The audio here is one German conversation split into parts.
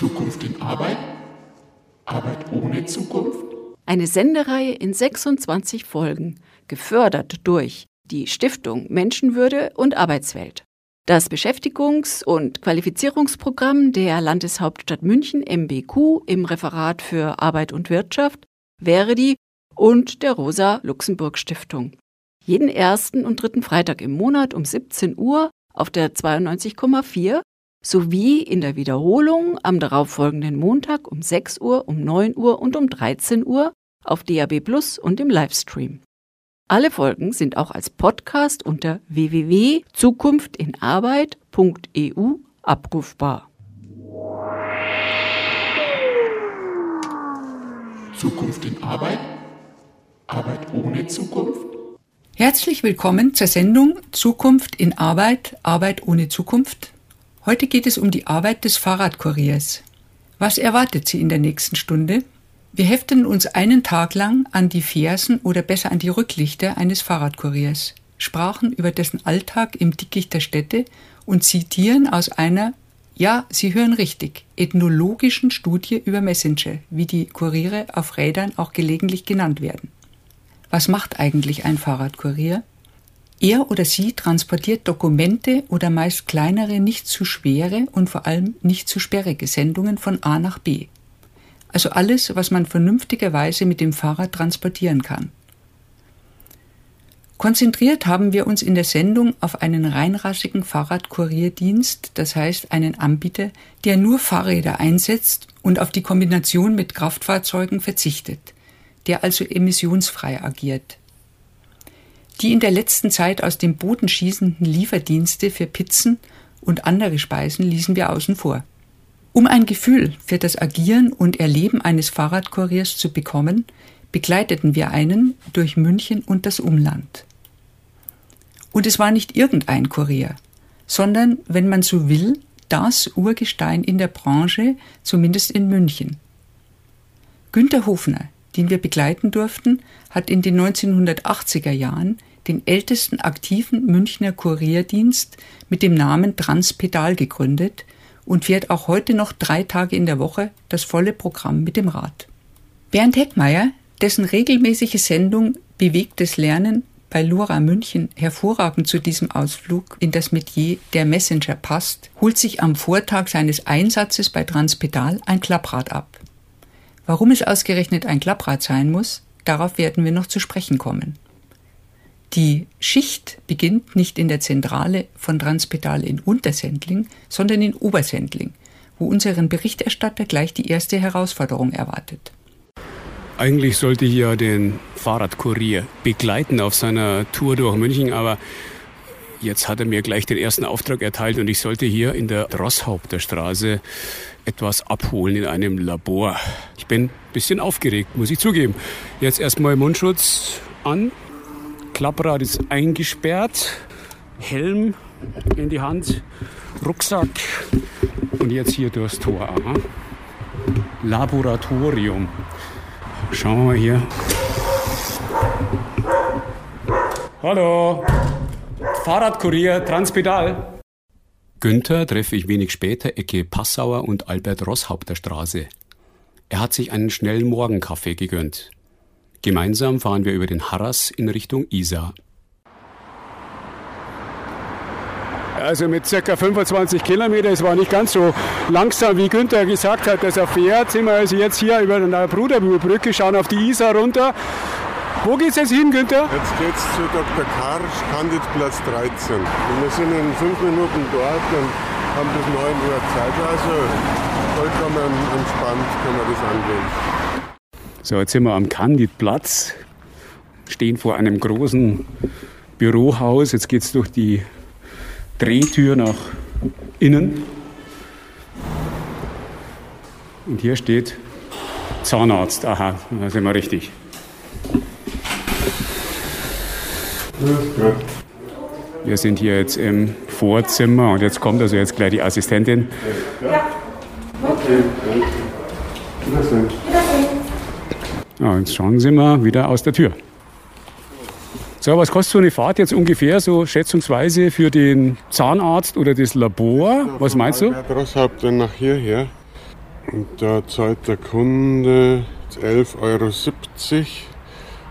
Zukunft in Arbeit? Arbeit ohne Zukunft? Eine Sendereihe in 26 Folgen, gefördert durch die Stiftung Menschenwürde und Arbeitswelt. Das Beschäftigungs- und Qualifizierungsprogramm der Landeshauptstadt München MBQ im Referat für Arbeit und Wirtschaft, Verdi und der Rosa-Luxemburg-Stiftung. Jeden ersten und dritten Freitag im Monat um 17 Uhr auf der 92,4 sowie in der Wiederholung am darauffolgenden Montag um 6 Uhr, um 9 Uhr und um 13 Uhr auf DAB Plus und im Livestream. Alle Folgen sind auch als Podcast unter www.zukunftinarbeit.eu abrufbar. Zukunft in Arbeit? Arbeit ohne Zukunft? Herzlich willkommen zur Sendung Zukunft in Arbeit, Arbeit ohne Zukunft. Heute geht es um die Arbeit des Fahrradkuriers. Was erwartet Sie in der nächsten Stunde? Wir heften uns einen Tag lang an die Fersen oder besser an die Rücklichter eines Fahrradkuriers, sprachen über dessen Alltag im Dickicht der Städte und zitieren aus einer, ja, Sie hören richtig, ethnologischen Studie über Messenger, wie die Kuriere auf Rädern auch gelegentlich genannt werden. Was macht eigentlich ein Fahrradkurier? Er oder sie transportiert Dokumente oder meist kleinere, nicht zu schwere und vor allem nicht zu sperrige Sendungen von A nach B. Also alles, was man vernünftigerweise mit dem Fahrrad transportieren kann. Konzentriert haben wir uns in der Sendung auf einen reinrassigen Fahrradkurierdienst, das heißt einen Anbieter, der nur Fahrräder einsetzt und auf die Kombination mit Kraftfahrzeugen verzichtet, der also emissionsfrei agiert. Die in der letzten Zeit aus dem Boden schießenden Lieferdienste für Pizzen und andere Speisen ließen wir außen vor. Um ein Gefühl für das Agieren und Erleben eines Fahrradkuriers zu bekommen, begleiteten wir einen durch München und das Umland. Und es war nicht irgendein Kurier, sondern, wenn man so will, das Urgestein in der Branche, zumindest in München. Günter Hofner, den wir begleiten durften, hat in den 1980er Jahren den ältesten aktiven Münchner Kurierdienst mit dem Namen Transpedal gegründet – und fährt auch heute noch drei Tage in der Woche das volle Programm mit dem Rad. Bernd Heckmeier, dessen regelmäßige Sendung Bewegtes Lernen bei Lura München hervorragend zu diesem Ausflug in das Metier der Messenger passt, holt sich am Vortag seines Einsatzes bei Transpedal ein Klapprad ab. Warum es ausgerechnet ein Klapprad sein muss, darauf werden wir noch zu sprechen kommen. Die Schicht beginnt nicht in der Zentrale von Transpedal in Untersendling, sondern in Obersendling, wo unseren Berichterstatter gleich die erste Herausforderung erwartet. Eigentlich sollte ich ja den Fahrradkurier begleiten auf seiner Tour durch München, aber jetzt hat er mir gleich den ersten Auftrag erteilt und ich sollte hier in der Rosshaupter etwas abholen in einem Labor. Ich bin ein bisschen aufgeregt, muss ich zugeben. Jetzt erstmal Mundschutz an Klapprad ist eingesperrt, Helm in die Hand, Rucksack und jetzt hier durchs Tor. Aha. Laboratorium. Schauen wir mal hier. Hallo, Fahrradkurier, Transpedal. Günther treffe ich wenig später Ecke Passauer und Albert Rosshaupter Straße. Er hat sich einen schnellen Morgenkaffee gegönnt. Gemeinsam fahren wir über den Harras in Richtung Isar. Also mit ca. 25 Kilometer, es war nicht ganz so langsam, wie Günther gesagt hat, dass er fährt, sind wir also jetzt hier über der Brudermühlbrücke, schauen auf die Isar runter. Wo geht es jetzt hin, Günther? Jetzt geht es zu Dr. Karsch, Kandidplatz 13. Und wir sind in fünf Minuten dort und haben bis 9 Uhr Zeit. Also vollkommen entspannt können wir das angehen. So, jetzt sind wir am Candidplatz, stehen vor einem großen Bürohaus. Jetzt geht es durch die Drehtür nach innen. Und hier steht Zahnarzt. Aha, da sind wir richtig. Wir sind hier jetzt im Vorzimmer und jetzt kommt also jetzt gleich die Assistentin. Ja. Okay. Ja, jetzt schauen Sie mal wieder aus der Tür. So, was kostet so eine Fahrt jetzt ungefähr, so schätzungsweise für den Zahnarzt oder das Labor? Was meinst du? Rosshaupten nach hierher. Und da zahlt der Kunde 11,70 Euro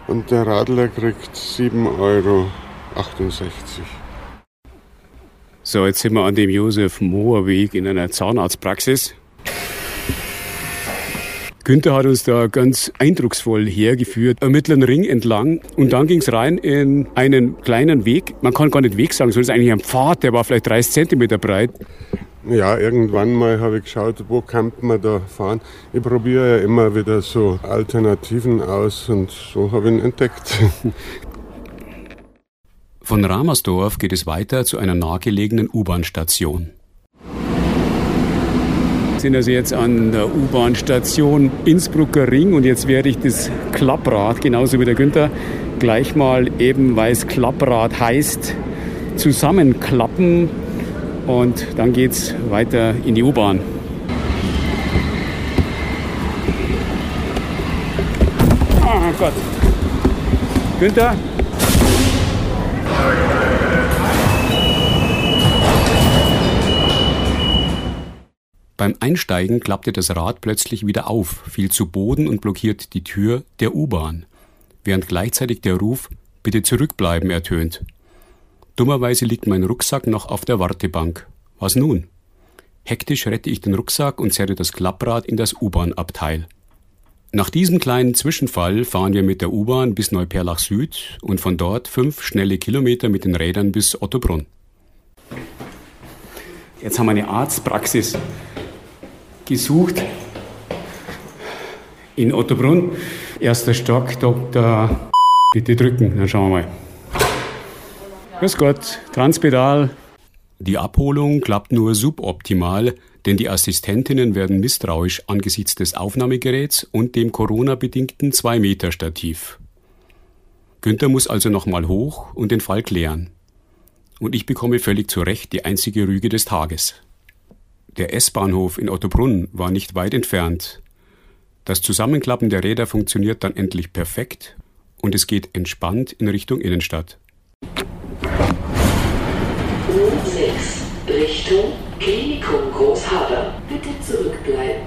und der Radler kriegt 7,68 Euro. So, jetzt sind wir an dem Josef Mohr Weg in einer Zahnarztpraxis. Günther hat uns da ganz eindrucksvoll hergeführt, am mittleren Ring entlang. Und dann ging es rein in einen kleinen Weg. Man kann gar nicht Weg sagen, sondern es ist eigentlich ein Pfad, der war vielleicht 30 Zentimeter breit. Ja, irgendwann mal habe ich geschaut, wo kann man da fahren. Ich probiere ja immer wieder so Alternativen aus und so habe ich ihn entdeckt. Von Ramersdorf geht es weiter zu einer nahegelegenen U-Bahn-Station. Sind also jetzt an der U-Bahn-Station Innsbrucker Ring und jetzt werde ich das Klapprad, genauso wie der Günther, gleich mal eben, weil es Klapprad heißt, zusammenklappen und dann geht es weiter in die U-Bahn. Oh Gott. Günther, Beim Einsteigen klappte das Rad plötzlich wieder auf, fiel zu Boden und blockiert die Tür der U-Bahn, während gleichzeitig der Ruf Bitte zurückbleiben ertönt. Dummerweise liegt mein Rucksack noch auf der Wartebank. Was nun? Hektisch rette ich den Rucksack und zerre das Klapprad in das U-Bahn-Abteil. Nach diesem kleinen Zwischenfall fahren wir mit der U-Bahn bis Neuperlach Süd und von dort fünf schnelle Kilometer mit den Rädern bis Ottobrunn. Jetzt haben wir eine Arztpraxis gesucht in Ottobrunn. Erster Stock, Dr. Bitte drücken, dann schauen wir mal. Grüß Gott, Transpedal. Die Abholung klappt nur suboptimal, denn die Assistentinnen werden misstrauisch angesichts des Aufnahmegeräts und dem Corona-bedingten 2-Meter-Stativ. Günther muss also nochmal hoch und den Fall klären. Und ich bekomme völlig zu Recht die einzige Rüge des Tages. Der S-Bahnhof in Ottobrunn war nicht weit entfernt. Das Zusammenklappen der Räder funktioniert dann endlich perfekt und es geht entspannt in Richtung Innenstadt. U6 Richtung Klinikum Großhader. Bitte zurückbleiben.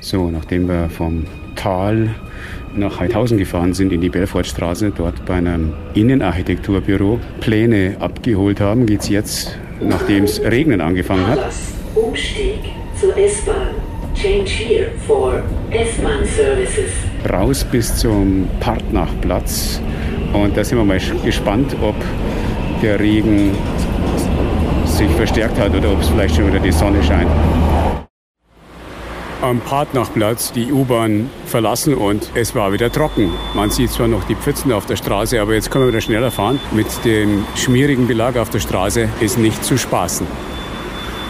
So, nachdem wir vom Tal nach Heidhausen gefahren sind, in die Belfortstraße, dort bei einem Innenarchitekturbüro Pläne abgeholt haben, geht es jetzt, nachdem es regnen angefangen hat. Umstieg zur S-Bahn. Change here for S-Bahn Services. Raus bis zum Partnachplatz. Und da sind wir mal gespannt, ob der Regen sich verstärkt hat oder ob es vielleicht schon wieder die Sonne scheint am Partnachplatz die U-Bahn verlassen und es war wieder trocken. Man sieht zwar noch die Pfützen auf der Straße, aber jetzt können wir wieder schneller fahren. Mit dem schmierigen Belag auf der Straße ist nicht zu spaßen.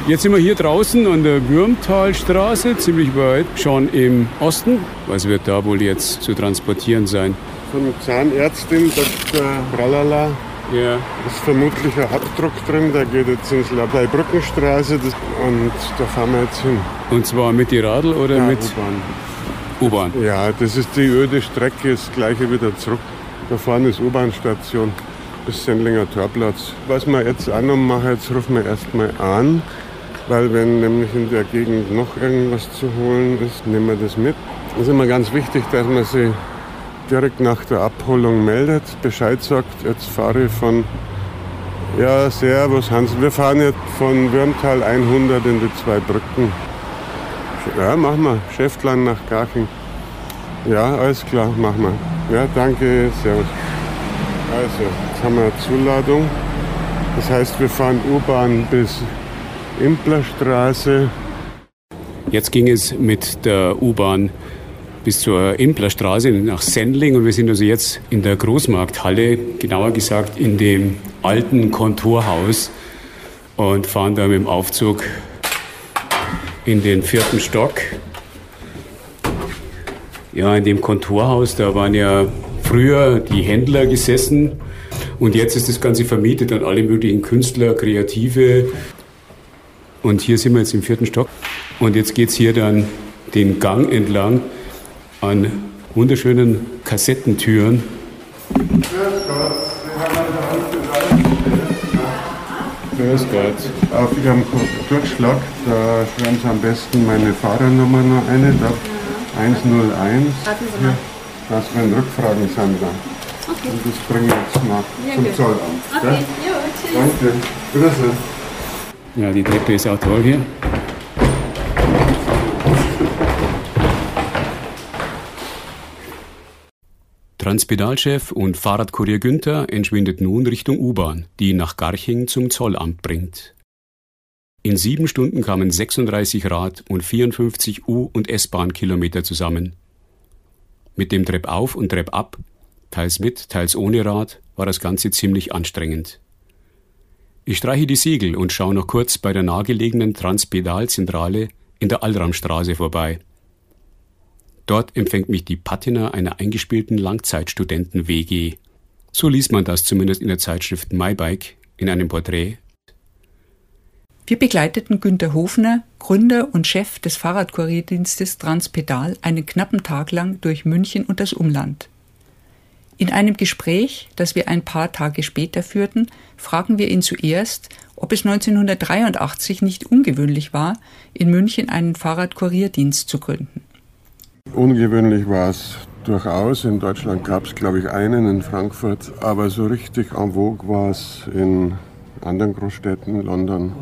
Jetzt sind wir hier draußen an der Würmtalstraße, ziemlich weit, schon im Osten. Was wird da wohl jetzt zu transportieren sein? Von Zahnärztin Dr. Bralala ja. ist vermutlich ein Abdruck drin, der geht jetzt ins Labei-Brückenstraße und da fahren wir jetzt hin. Und zwar mit die Radl oder Ja, mit U-Bahn. U-Bahn? Ja, das ist die öde Strecke, das gleiche wieder zurück. Da vorne ist U-Bahn-Station bis Sendlinger Torplatz. Was wir jetzt auch noch machen, jetzt rufen wir erstmal an, weil wenn nämlich in der Gegend noch irgendwas zu holen ist, nehmen wir das mit. Es ist immer ganz wichtig, dass man sich direkt nach der Abholung meldet, Bescheid sagt, jetzt fahre ich von, ja, servus Hans, wir fahren jetzt von Würmtal 100 in die zwei Brücken. Ja, machen wir, Schäftlein nach Garching. Ja, alles klar, machen wir. Ja, danke, servus. Also, jetzt haben wir eine Zuladung. Das heißt, wir fahren U-Bahn bis Implerstraße. Jetzt ging es mit der U-Bahn bis zur Implerstraße nach Sendling und wir sind also jetzt in der Großmarkthalle, genauer gesagt in dem alten Kontorhaus und fahren da mit dem Aufzug in den vierten Stock. Ja, in dem Kontorhaus, da waren ja früher die Händler gesessen und jetzt ist das Ganze vermietet an alle möglichen Künstler, Kreative. Und hier sind wir jetzt im vierten Stock und jetzt geht es hier dann den Gang entlang an wunderschönen Kassettentüren. Grüß Gott, an. Auf Ihrem Durchschlag, da schreiben Sie am besten meine Fahrernummer noch eine, da 101. Hier, dass wenn Rückfragen sind da. Okay. Und das bringen wir jetzt mal ja, zum Zollamt. Okay, gell? jo, tschüss. Danke. Wiedersehen. Ja, die Treppe ist auch toll hier. Transpedalchef und Fahrradkurier Günther entschwindet nun Richtung U-Bahn, die ihn nach Garching zum Zollamt bringt. In sieben Stunden kamen 36 Rad- und 54 U- und S-Bahn-Kilometer zusammen. Mit dem Trepp auf und Trepp ab, teils mit, teils ohne Rad, war das Ganze ziemlich anstrengend. Ich streiche die Siegel und schaue noch kurz bei der nahegelegenen Transpedalzentrale in der Allramstraße vorbei. Dort empfängt mich die Patina einer eingespielten Langzeitstudenten-WG. So liest man das zumindest in der Zeitschrift MyBike in einem Porträt. Wir begleiteten Günter Hofner, Gründer und Chef des Fahrradkurierdienstes Transpedal, einen knappen Tag lang durch München und das Umland. In einem Gespräch, das wir ein paar Tage später führten, fragen wir ihn zuerst, ob es 1983 nicht ungewöhnlich war, in München einen Fahrradkurierdienst zu gründen. Ungewöhnlich war es durchaus. In Deutschland gab es, glaube ich, einen in Frankfurt, aber so richtig en vogue war es in anderen Großstädten, London,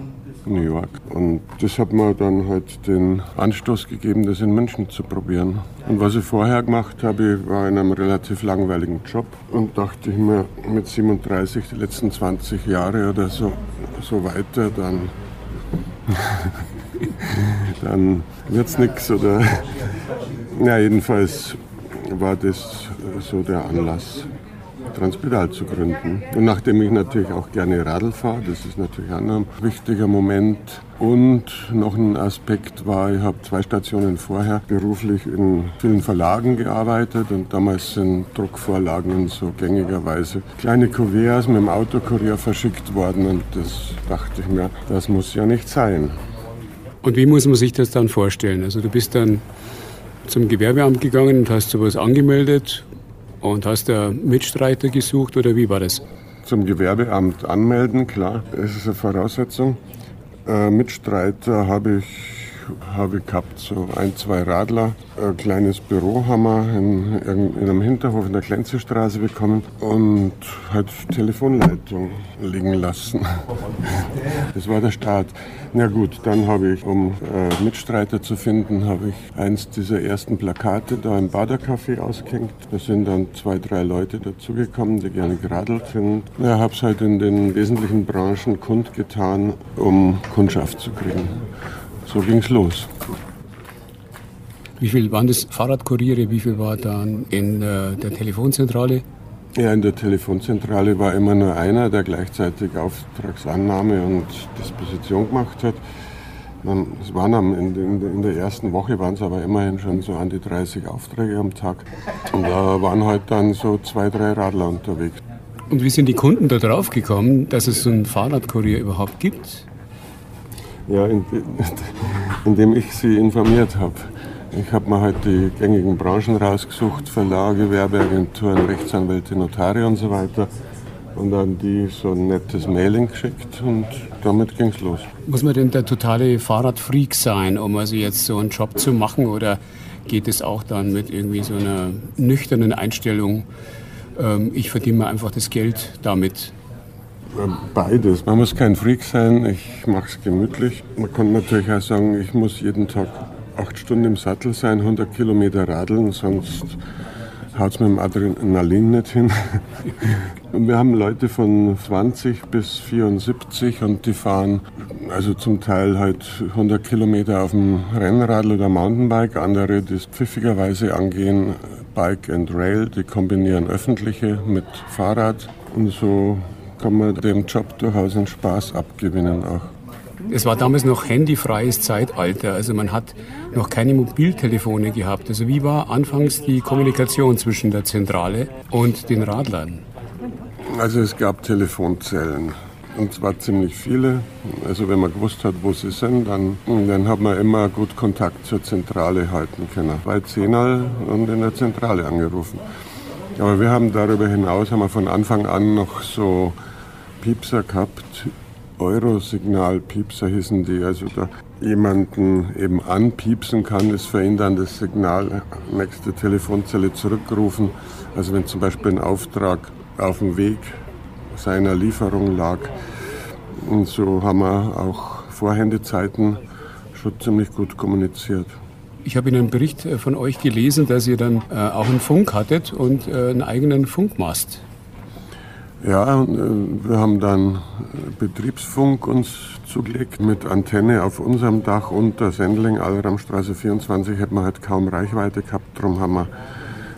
New York. Und das hat mir dann halt den Anstoß gegeben, das in München zu probieren. Und was ich vorher gemacht habe, war in einem relativ langweiligen Job und dachte ich mir, mit 37, die letzten 20 Jahre oder so, so weiter, dann, dann wird es nichts oder ja, jedenfalls war das so der Anlass, Transpedal zu gründen. Und nachdem ich natürlich auch gerne Radl fahre, das ist natürlich auch ein wichtiger Moment. Und noch ein Aspekt war, ich habe zwei Stationen vorher beruflich in vielen Verlagen gearbeitet und damals sind Druckvorlagen so gängigerweise kleine Kuverts mit dem Autokurier verschickt worden und das dachte ich mir, das muss ja nicht sein. Und wie muss man sich das dann vorstellen? Also du bist dann zum Gewerbeamt gegangen und hast sowas angemeldet und hast da Mitstreiter gesucht oder wie war das? Zum Gewerbeamt anmelden, klar, das ist eine Voraussetzung. Äh, Mitstreiter habe ich habe ich gehabt, so ein, zwei Radler. Ein kleines Büro haben wir in, in einem Hinterhof in der Klenzestraße bekommen und halt Telefonleitung liegen lassen. Das war der Start. Na gut, dann habe ich, um äh, Mitstreiter zu finden, habe ich eins dieser ersten Plakate da im Badercafé ausgehängt. Da sind dann zwei, drei Leute dazugekommen, die gerne geradelt sind. Ja, habe es halt in den wesentlichen Branchen kundgetan, um Kundschaft zu kriegen. So ging es los. Wie viel waren das Fahrradkuriere? Wie viel war dann in äh, der Telefonzentrale? Ja, in der Telefonzentrale war immer nur einer, der gleichzeitig Auftragsannahme und Disposition gemacht hat. Es waren in, der ersten Woche waren es aber immerhin schon so an die 30 Aufträge am Tag. Und da waren halt dann so zwei, drei Radler unterwegs. Und wie sind die Kunden da drauf gekommen, dass es so einen Fahrradkurier überhaupt gibt? Ja, indem ich sie informiert habe. Ich habe mir halt die gängigen Branchen rausgesucht, Verlage, Werbeagenturen, Rechtsanwälte, Notare und so weiter. Und dann die so ein nettes Mailing geschickt und damit ging es los. Muss man denn der totale Fahrradfreak sein, um also jetzt so einen Job zu machen? Oder geht es auch dann mit irgendwie so einer nüchternen Einstellung, ähm, ich verdiene mir einfach das Geld damit? Beides. Man muss kein Freak sein, ich mache es gemütlich. Man kann natürlich auch sagen, ich muss jeden Tag acht Stunden im Sattel sein, 100 Kilometer radeln, sonst haut es mit dem Adrenalin nicht hin. Und wir haben Leute von 20 bis 74 und die fahren also zum Teil halt 100 Kilometer auf dem Rennradl oder Mountainbike, andere, die es pfiffigerweise angehen, Bike and Rail, die kombinieren öffentliche mit Fahrrad und so kann man dem Job durchaus einen Spaß abgewinnen auch. Es war damals noch handyfreies Zeitalter, also man hat noch keine Mobiltelefone gehabt. Also wie war anfangs die Kommunikation zwischen der Zentrale und den Radlern? Also es gab Telefonzellen und zwar ziemlich viele. Also wenn man gewusst hat, wo sie sind, dann, dann hat man immer gut Kontakt zur Zentrale halten können. Bei Zehnal und in der Zentrale angerufen. Aber wir haben darüber hinaus haben wir von Anfang an noch so Piepser gehabt Euro-Signalpiepser hießen die. Also da jemanden eben anpiepsen kann, ihn dann das Signal nächste Telefonzelle zurückgerufen. Also wenn zum Beispiel ein Auftrag auf dem Weg seiner Lieferung lag. Und so haben wir auch Vorhändezeiten schon ziemlich gut kommuniziert. Ich habe in einem Bericht äh, von euch gelesen, dass ihr dann äh, auch einen Funk hattet und äh, einen eigenen Funkmast. Ja, äh, wir haben dann Betriebsfunk uns zugelegt mit Antenne auf unserem Dach unter Sendling, Allramstraße 24, hätten wir halt kaum Reichweite gehabt. Darum haben wir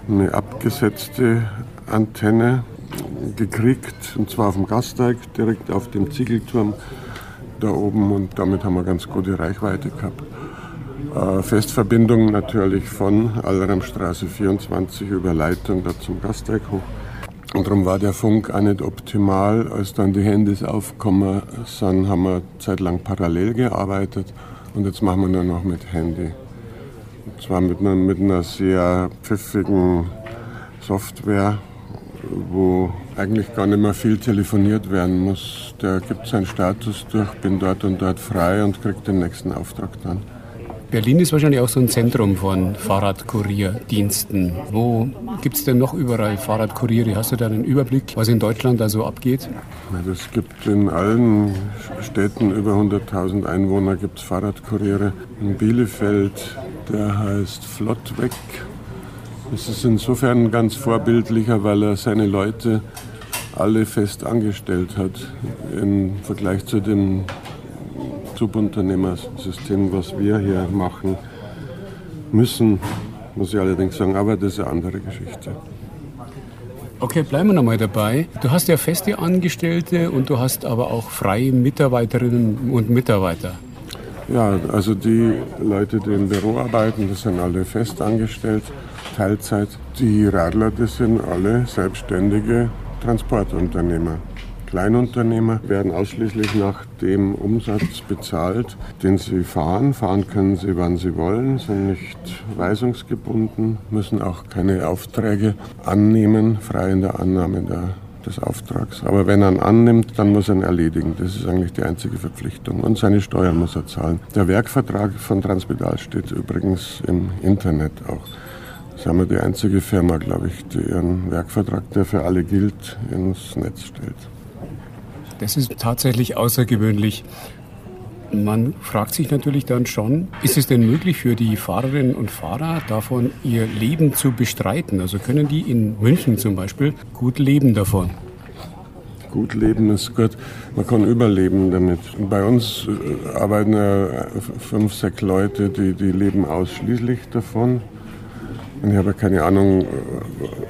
eine abgesetzte Antenne gekriegt, und zwar auf dem Gasteig, direkt auf dem Ziegelturm da oben und damit haben wir ganz gute Reichweite gehabt. Äh, Festverbindung natürlich von Allramstraße 24 über Leitung da zum Gasteig hoch. Und darum war der Funk auch nicht optimal. Als dann die Handys aufgekommen sind, haben wir zeitlang parallel gearbeitet und jetzt machen wir nur noch mit Handy. Und zwar mit einer, mit einer sehr pfiffigen Software, wo eigentlich gar nicht mehr viel telefoniert werden muss. Der gibt seinen Status durch, bin dort und dort frei und kriegt den nächsten Auftrag dann. Berlin ist wahrscheinlich auch so ein Zentrum von Fahrradkurierdiensten. Wo gibt es denn noch überall Fahrradkuriere? Hast du da einen Überblick, was in Deutschland da so abgeht? Es gibt in allen Städten über 100.000 Einwohner gibt es Fahrradkuriere. In Bielefeld, der heißt Flottweg. Das ist insofern ganz vorbildlicher, weil er seine Leute alle fest angestellt hat im Vergleich zu dem Subunternehmersystem, was wir hier machen müssen, muss ich allerdings sagen, aber das ist eine andere Geschichte. Okay, bleiben wir nochmal dabei. Du hast ja feste Angestellte und du hast aber auch freie Mitarbeiterinnen und Mitarbeiter. Ja, also die Leute, die im Büro arbeiten, das sind alle fest angestellt, Teilzeit. Die Radler, das sind alle selbstständige Transportunternehmer. Kleinunternehmer werden ausschließlich nach dem Umsatz bezahlt, den sie fahren. Fahren können sie, wann sie wollen, sind nicht weisungsgebunden, müssen auch keine Aufträge annehmen, frei in der Annahme der, des Auftrags. Aber wenn er ihn annimmt, dann muss er ihn erledigen. Das ist eigentlich die einzige Verpflichtung. Und seine Steuern muss er zahlen. Der Werkvertrag von Transpedal steht übrigens im Internet auch. Das haben wir die einzige Firma, glaube ich, die ihren Werkvertrag, der für alle gilt, ins Netz stellt. Das ist tatsächlich außergewöhnlich. Man fragt sich natürlich dann schon, ist es denn möglich für die Fahrerinnen und Fahrer davon ihr Leben zu bestreiten? Also können die in München zum Beispiel gut leben davon? Gut leben ist gut. Man kann überleben damit. Bei uns äh, arbeiten ja fünf, sechs Leute, die, die leben ausschließlich davon. Und ich habe keine Ahnung, äh,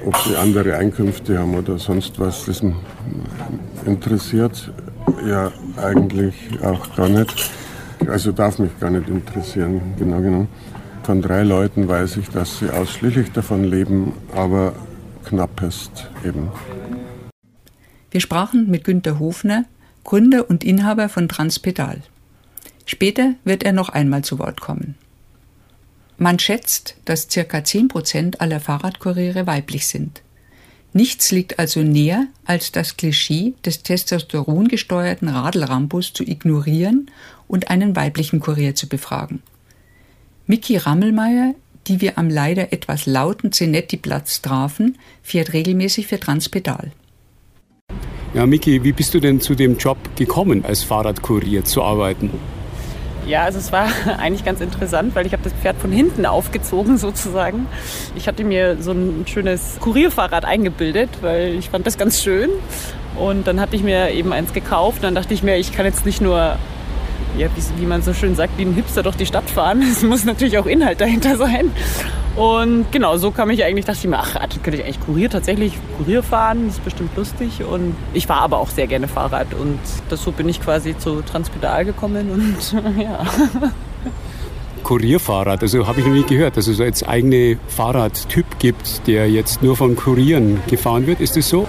ob sie andere Einkünfte haben oder sonst was. Das interessiert ja eigentlich auch gar nicht. Also darf mich gar nicht interessieren, genau genommen. Von drei Leuten weiß ich, dass sie ausschließlich davon leben, aber knappest eben. Wir sprachen mit Günter Hofner, Gründer und Inhaber von Transpedal. Später wird er noch einmal zu Wort kommen. Man schätzt, dass ca. 10 Prozent aller Fahrradkuriere weiblich sind. Nichts liegt also näher, als das Klischee des testosterongesteuerten Radelrambus zu ignorieren und einen weiblichen Kurier zu befragen. Miki Rammelmeier, die wir am leider etwas lauten Zenetti-Platz trafen, fährt regelmäßig für Transpedal. Ja, Miki, wie bist du denn zu dem Job gekommen, als Fahrradkurier zu arbeiten? Ja, also es war eigentlich ganz interessant, weil ich habe das Pferd von hinten aufgezogen sozusagen. Ich hatte mir so ein schönes Kurierfahrrad eingebildet, weil ich fand das ganz schön. Und dann hatte ich mir eben eins gekauft. Dann dachte ich mir, ich kann jetzt nicht nur, ja, wie, wie man so schön sagt, wie ein Hipster durch die Stadt fahren. Es muss natürlich auch Inhalt dahinter sein. Und genau, so kam ich eigentlich, dachte ich mir, ach, könnte ich eigentlich Kurier, tatsächlich Kurier fahren, das ist bestimmt lustig. Und ich fahre aber auch sehr gerne Fahrrad und das, so bin ich quasi zu Transpedal gekommen und ja. Kurierfahrrad, also habe ich noch nie gehört, dass es jetzt eigene Fahrradtyp gibt, der jetzt nur von Kurieren gefahren wird. Ist das so?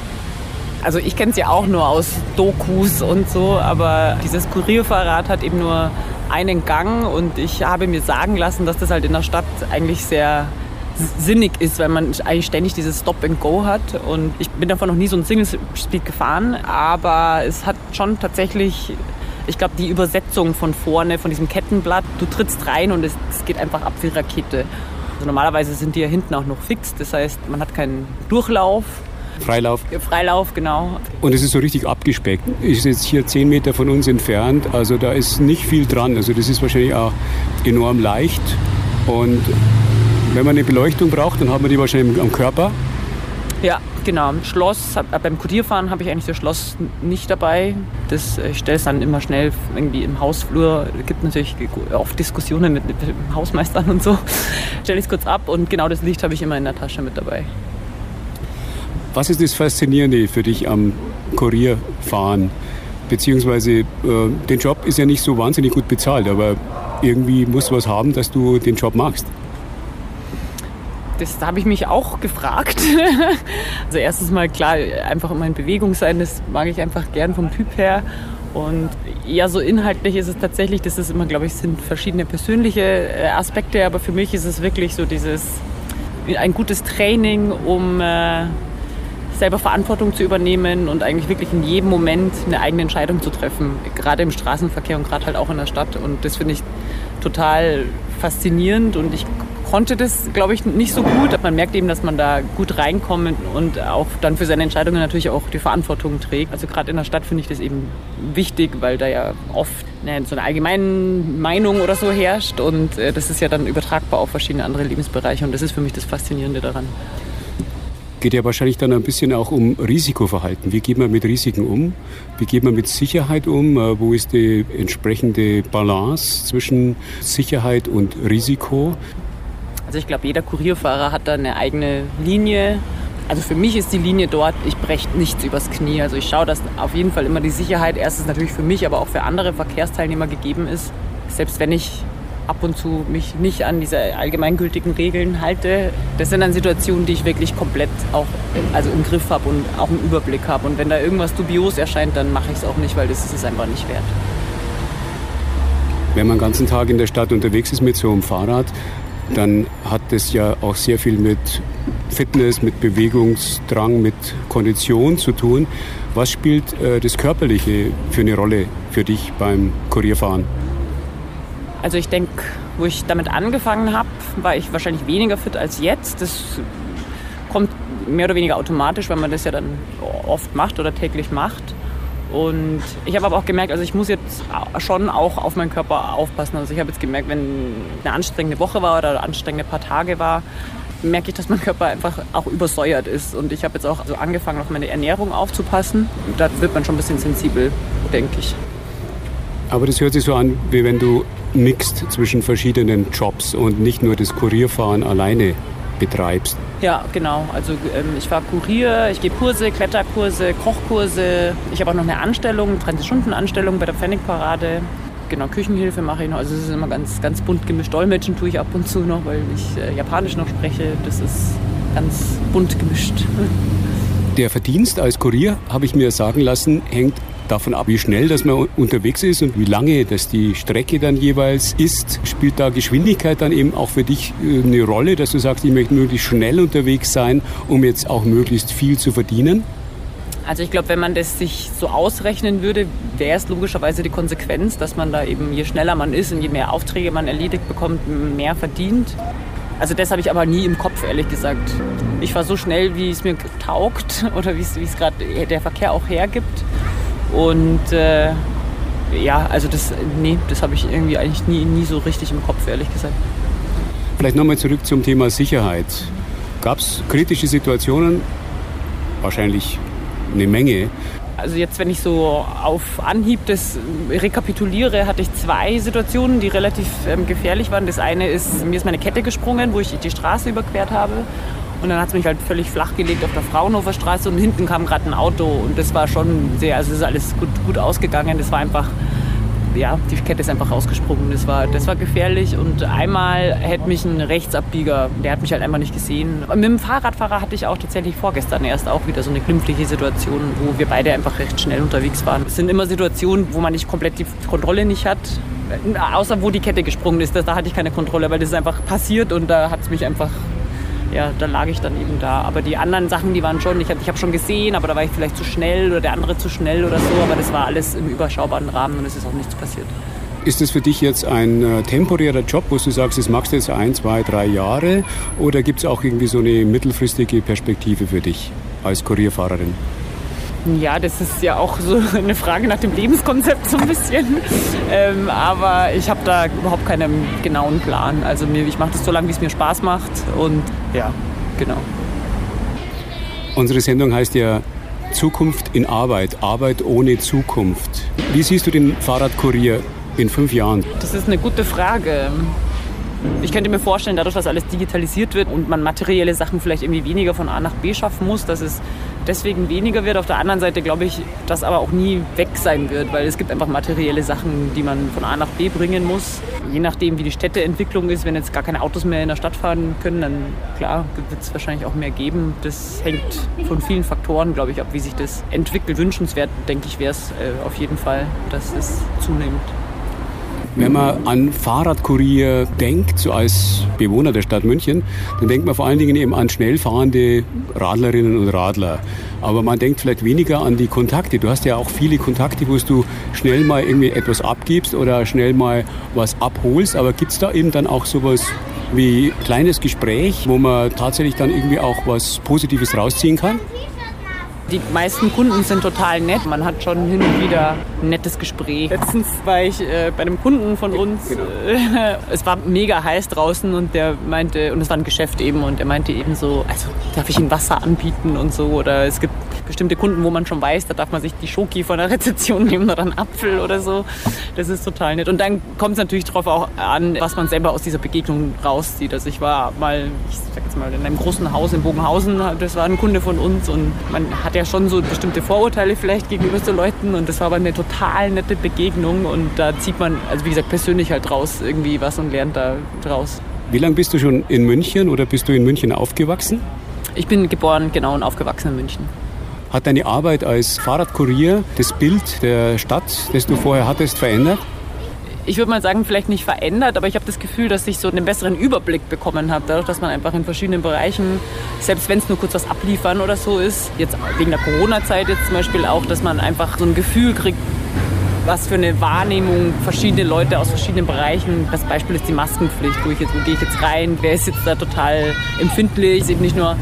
Also ich kenne es ja auch nur aus Dokus und so, aber dieses Kurierfahrrad hat eben nur einen Gang und ich habe mir sagen lassen, dass das halt in der Stadt eigentlich sehr sinnig ist, weil man eigentlich ständig dieses Stop and Go hat. Und ich bin davon noch nie so ein Single Speed gefahren, aber es hat schon tatsächlich Ich glaube, die Übersetzung von vorne, von diesem Kettenblatt, du trittst rein und es, es geht einfach ab wie Rakete. Also normalerweise sind die ja hinten auch noch fix, das heißt, man hat keinen Durchlauf. Freilauf. Freilauf, genau. Und es ist so richtig abgespeckt. Ist jetzt hier zehn Meter von uns entfernt, also da ist nicht viel dran. Also das ist wahrscheinlich auch enorm leicht. Und wenn man eine Beleuchtung braucht, dann hat man die wahrscheinlich am Körper. Ja, genau. Schloss, hab, beim Kodierfahren habe ich eigentlich das Schloss nicht dabei. Das, ich stelle es dann immer schnell irgendwie im Hausflur. Es gibt natürlich oft Diskussionen mit, mit Hausmeistern und so. Stelle ich es kurz ab und genau das Licht habe ich immer in der Tasche mit dabei. Was ist das Faszinierende für dich am Kurierfahren? Beziehungsweise äh, den Job ist ja nicht so wahnsinnig gut bezahlt, aber irgendwie musst du was haben, dass du den Job machst. Das habe ich mich auch gefragt. Also erstens mal klar, einfach immer in Bewegung sein, das mag ich einfach gern vom Typ her. Und ja, so inhaltlich ist es tatsächlich, das ist immer, glaube ich, sind verschiedene persönliche äh, Aspekte, aber für mich ist es wirklich so dieses, ein gutes Training, um äh, selber Verantwortung zu übernehmen und eigentlich wirklich in jedem Moment eine eigene Entscheidung zu treffen. Gerade im Straßenverkehr und gerade halt auch in der Stadt. Und das finde ich total faszinierend und ich konnte das, glaube ich, nicht so gut. Man merkt eben, dass man da gut reinkommt und auch dann für seine Entscheidungen natürlich auch die Verantwortung trägt. Also gerade in der Stadt finde ich das eben wichtig, weil da ja oft ne, so eine allgemeine Meinung oder so herrscht und äh, das ist ja dann übertragbar auf verschiedene andere Lebensbereiche und das ist für mich das Faszinierende daran geht ja wahrscheinlich dann ein bisschen auch um Risikoverhalten. Wie geht man mit Risiken um? Wie geht man mit Sicherheit um? Äh, wo ist die entsprechende Balance zwischen Sicherheit und Risiko? Also ich glaube, jeder Kurierfahrer hat da eine eigene Linie. Also für mich ist die Linie dort, ich breche nichts übers Knie. Also ich schaue, dass auf jeden Fall immer die Sicherheit erstens natürlich für mich, aber auch für andere Verkehrsteilnehmer gegeben ist. Selbst wenn ich ab und zu mich nicht an diese allgemeingültigen Regeln halte. Das sind dann Situationen, die ich wirklich komplett auch also im Griff habe und auch im Überblick habe. Und wenn da irgendwas dubios erscheint, dann mache ich es auch nicht, weil das ist es einfach nicht wert. Wenn man den ganzen Tag in der Stadt unterwegs ist mit so einem Fahrrad, dann hat das ja auch sehr viel mit Fitness, mit Bewegungsdrang, mit Kondition zu tun. Was spielt äh, das Körperliche für eine Rolle für dich beim Kurierfahren? Also ich denke, wo ich damit angefangen habe, war ich wahrscheinlich weniger fit als jetzt. Das kommt mehr oder weniger automatisch, weil man das ja dann oft macht oder täglich macht. Und ich habe aber auch gemerkt, also ich muss jetzt schon auch auf meinen Körper aufpassen. Also ich habe jetzt gemerkt, wenn eine anstrengende Woche war oder anstrengende paar Tage war, merke ich, dass mein Körper einfach auch übersäuert ist. Und ich habe jetzt auch so angefangen, auf meine Ernährung aufzupassen. Da wird man schon ein bisschen sensibel, denke ich. Aber das hört sich so an, wie wenn du mixt zwischen verschiedenen Jobs und nicht nur das Kurierfahren alleine betreibst. Ja, genau. Also ähm, ich fahre Kurier, ich gebe Kurse, Kletterkurse, Kochkurse. Ich habe auch noch eine Anstellung, 30-Stunden-Anstellung bei der Pfennigparade. Genau, Küchenhilfe mache ich noch. Also es ist immer ganz, ganz bunt gemischt. Dolmetschen tue ich ab und zu noch, weil ich äh, Japanisch noch spreche. Das ist ganz bunt gemischt. Der Verdienst als Kurier, habe ich mir sagen lassen, hängt davon ab, wie schnell dass man unterwegs ist und wie lange das die Strecke dann jeweils ist. Spielt da Geschwindigkeit dann eben auch für dich äh, eine Rolle, dass du sagst, ich möchte möglichst schnell unterwegs sein, um jetzt auch möglichst viel zu verdienen? Also ich glaube, wenn man das sich so ausrechnen würde, wäre es logischerweise die Konsequenz, dass man da eben, je schneller man ist und je mehr Aufträge man erledigt bekommt, mehr verdient. Also das habe ich aber nie im Kopf, ehrlich gesagt. Ich fahre so schnell, wie es mir taugt oder wie es gerade der Verkehr auch hergibt. Und äh, ja, also das, nee, das habe ich irgendwie eigentlich nie, nie so richtig im Kopf, ehrlich gesagt. Vielleicht nochmal zurück zum Thema Sicherheit. Gab es kritische Situationen? Wahrscheinlich eine Menge. Also jetzt, wenn ich so auf Anhieb das rekapituliere, hatte ich zwei Situationen, die relativ ähm, gefährlich waren. Das eine ist, mir ist meine Kette gesprungen, wo ich die Straße überquert habe. Und dann hat es mich halt völlig flach gelegt auf der Fraunhofer Straße und hinten kam gerade ein Auto und das war schon sehr, also es ist alles gut, gut ausgegangen. Das war einfach, ja, die Kette ist einfach rausgesprungen. Das war, das war gefährlich und einmal hätte mich ein Rechtsabbieger, der hat mich halt einfach nicht gesehen. Mit dem Fahrradfahrer hatte ich auch tatsächlich vorgestern erst auch wieder so eine glimpfliche Situation, wo wir beide einfach recht schnell unterwegs waren. Es sind immer Situationen, wo man nicht komplett die Kontrolle nicht hat. Außer wo die Kette gesprungen ist, da hatte ich keine Kontrolle, weil das ist einfach passiert und da hat es mich einfach ja, da lag ich dann eben da. Aber die anderen Sachen, die waren schon, ich habe ich hab schon gesehen, aber da war ich vielleicht zu schnell oder der andere zu schnell oder so. Aber das war alles im überschaubaren Rahmen und es ist auch nichts passiert. Ist das für dich jetzt ein äh, temporärer Job, wo du sagst, das machst du jetzt ein, zwei, drei Jahre? Oder gibt es auch irgendwie so eine mittelfristige Perspektive für dich als Kurierfahrerin? Ja, das ist ja auch so eine Frage nach dem Lebenskonzept so ein bisschen. Ähm, aber ich habe da überhaupt keinen genauen Plan. Also mir, ich mache das so lange, wie es mir Spaß macht. Und ja, genau. Unsere Sendung heißt ja Zukunft in Arbeit, Arbeit ohne Zukunft. Wie siehst du den Fahrradkurier in fünf Jahren? Das ist eine gute Frage. Ich könnte mir vorstellen, dadurch, dass alles digitalisiert wird und man materielle Sachen vielleicht irgendwie weniger von A nach B schaffen muss, dass es deswegen weniger wird. Auf der anderen Seite glaube ich, dass aber auch nie weg sein wird, weil es gibt einfach materielle Sachen, die man von A nach B bringen muss. Je nachdem, wie die Städteentwicklung ist, wenn jetzt gar keine Autos mehr in der Stadt fahren können, dann klar wird es wahrscheinlich auch mehr geben. Das hängt von vielen Faktoren, glaube ich, ab, wie sich das entwickelt. Wünschenswert, denke ich, wäre es äh, auf jeden Fall, dass es zunimmt. Wenn man an Fahrradkurier denkt, so als Bewohner der Stadt München, dann denkt man vor allen Dingen eben an schnell fahrende Radlerinnen und Radler. Aber man denkt vielleicht weniger an die Kontakte. Du hast ja auch viele Kontakte, wo du schnell mal irgendwie etwas abgibst oder schnell mal was abholst. Aber gibt es da eben dann auch sowas wie kleines Gespräch, wo man tatsächlich dann irgendwie auch was Positives rausziehen kann? Die meisten Kunden sind total nett. Man hat schon hin und wieder ein nettes Gespräch. Letztens war ich äh, bei einem Kunden von uns. Genau. Äh, es war mega heiß draußen und der meinte, und es war ein Geschäft eben, und er meinte eben so, also darf ich Ihnen Wasser anbieten und so. Oder es gibt bestimmte Kunden, wo man schon weiß, da darf man sich die Schoki von der Rezeption nehmen oder einen Apfel oder so. Das ist total nett. Und dann kommt es natürlich darauf auch an, was man selber aus dieser Begegnung rauszieht. Also ich war mal, ich jetzt mal, in einem großen Haus in Bogenhausen, das war ein Kunde von uns und man hat ja schon so bestimmte Vorurteile vielleicht gegenüber so Leuten und das war aber eine total nette Begegnung und da zieht man, also wie gesagt, persönlich halt raus irgendwie was und lernt da draus. Wie lange bist du schon in München oder bist du in München aufgewachsen? Ich bin geboren, genau, und aufgewachsen in München. Hat deine Arbeit als Fahrradkurier das Bild der Stadt, das du vorher hattest, verändert? Ich würde mal sagen, vielleicht nicht verändert, aber ich habe das Gefühl, dass ich so einen besseren Überblick bekommen habe, dadurch, dass man einfach in verschiedenen Bereichen, selbst wenn es nur kurz was abliefern oder so ist, jetzt wegen der Corona-Zeit jetzt zum Beispiel auch, dass man einfach so ein Gefühl kriegt, was für eine Wahrnehmung verschiedene Leute aus verschiedenen Bereichen. Das Beispiel ist die Maskenpflicht. Wo, ich jetzt, wo gehe ich jetzt rein? Wer ist jetzt da total empfindlich? Ist eben nicht nur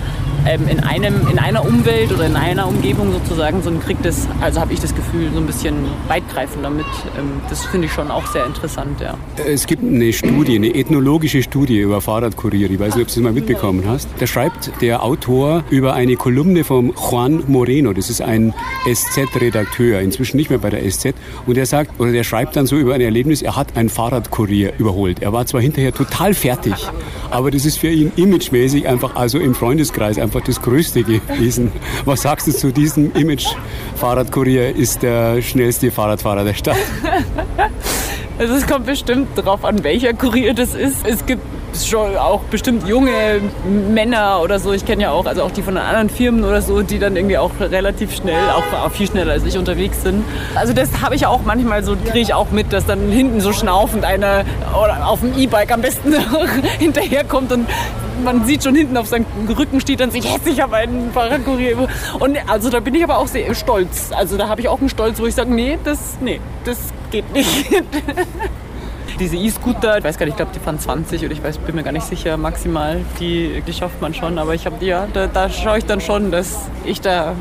ähm, in, einem, in einer Umwelt oder in einer Umgebung sozusagen, sondern kriegt das, also habe ich das Gefühl, so ein bisschen weitgreifend damit. Ähm, das finde ich schon auch sehr interessant, ja. Es gibt eine Studie, eine ethnologische Studie über Fahrradkuriere. Ich weiß nicht, ob du das mal mitbekommen hast. Da schreibt der Autor über eine Kolumne von Juan Moreno. Das ist ein SZ-Redakteur, inzwischen nicht mehr bei der SZ. Und er sagt, oder der schreibt dann so über ein Erlebnis, er hat einen Fahrradkurier überholt. Er war zwar hinterher total fertig, aber das ist für ihn imagemäßig einfach, also im Freundeskreis einfach einfach das Größte gewesen. Was sagst du zu diesem Image? Fahrradkurier ist der schnellste Fahrradfahrer der Stadt. Also es kommt bestimmt darauf an, welcher Kurier das ist. Es gibt schon auch bestimmt junge Männer oder so. Ich kenne ja auch, also auch die von anderen Firmen oder so, die dann irgendwie auch relativ schnell, auch, auch viel schneller als ich unterwegs sind. Also das habe ich auch manchmal so, kriege ich auch mit, dass dann hinten so schnaufend einer oder auf dem E-Bike am besten hinterherkommt und man sieht schon hinten auf seinem Rücken steht dann sich, yes, ich habe einen Fahrradkurier. Und also da bin ich aber auch sehr stolz. Also da habe ich auch einen Stolz, wo ich sage, nee, das, nee, das geht nicht. Diese E-Scooter, ich weiß gar nicht, ich glaube, die fahren 20 oder ich weiß, bin mir gar nicht sicher, maximal. Die, die schafft man schon. Aber ich habe, ja, da, da schaue ich dann schon, dass ich da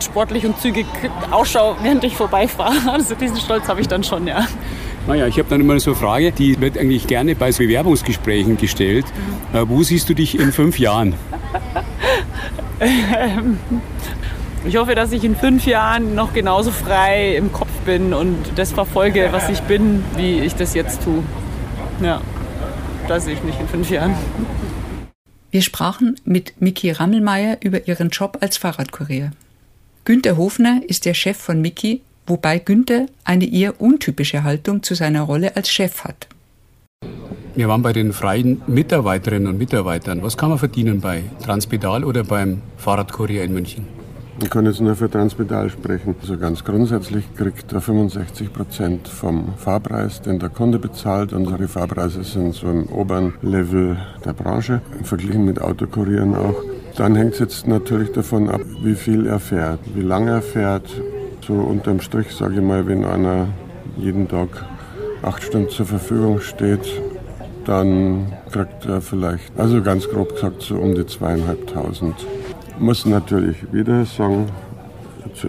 sportlich und zügig ausschaue, während ich vorbeifahre. Also diesen Stolz habe ich dann schon, ja. Naja, ich habe dann immer so eine Frage, die wird eigentlich gerne bei Bewerbungsgesprächen gestellt. Mhm. Äh, wo siehst du dich in fünf Jahren? Ich hoffe, dass ich in fünf Jahren noch genauso frei im Kopf bin und das verfolge, was ich bin, wie ich das jetzt tue. Ja, da sehe ich mich in fünf Jahren. Wir sprachen mit Miki Rammelmeier über ihren Job als Fahrradkurier. Günter Hofner ist der Chef von Miki, wobei Günter eine eher untypische Haltung zu seiner Rolle als Chef hat. Wir waren bei den freien Mitarbeiterinnen und Mitarbeitern. Was kann man verdienen bei Transpedal oder beim Fahrradkurier in München? Ich kann jetzt nur für Transmedal sprechen. Also ganz grundsätzlich kriegt er 65 Prozent vom Fahrpreis, den der Kunde bezahlt. Unsere Fahrpreise sind so im oberen Level der Branche, verglichen mit Autokurieren auch. Dann hängt es jetzt natürlich davon ab, wie viel er fährt, wie lange er fährt. So unterm Strich sage ich mal, wenn einer jeden Tag acht Stunden zur Verfügung steht, dann kriegt er vielleicht, also ganz grob gesagt, so um die zweieinhalbtausend muss natürlich wieder sagen,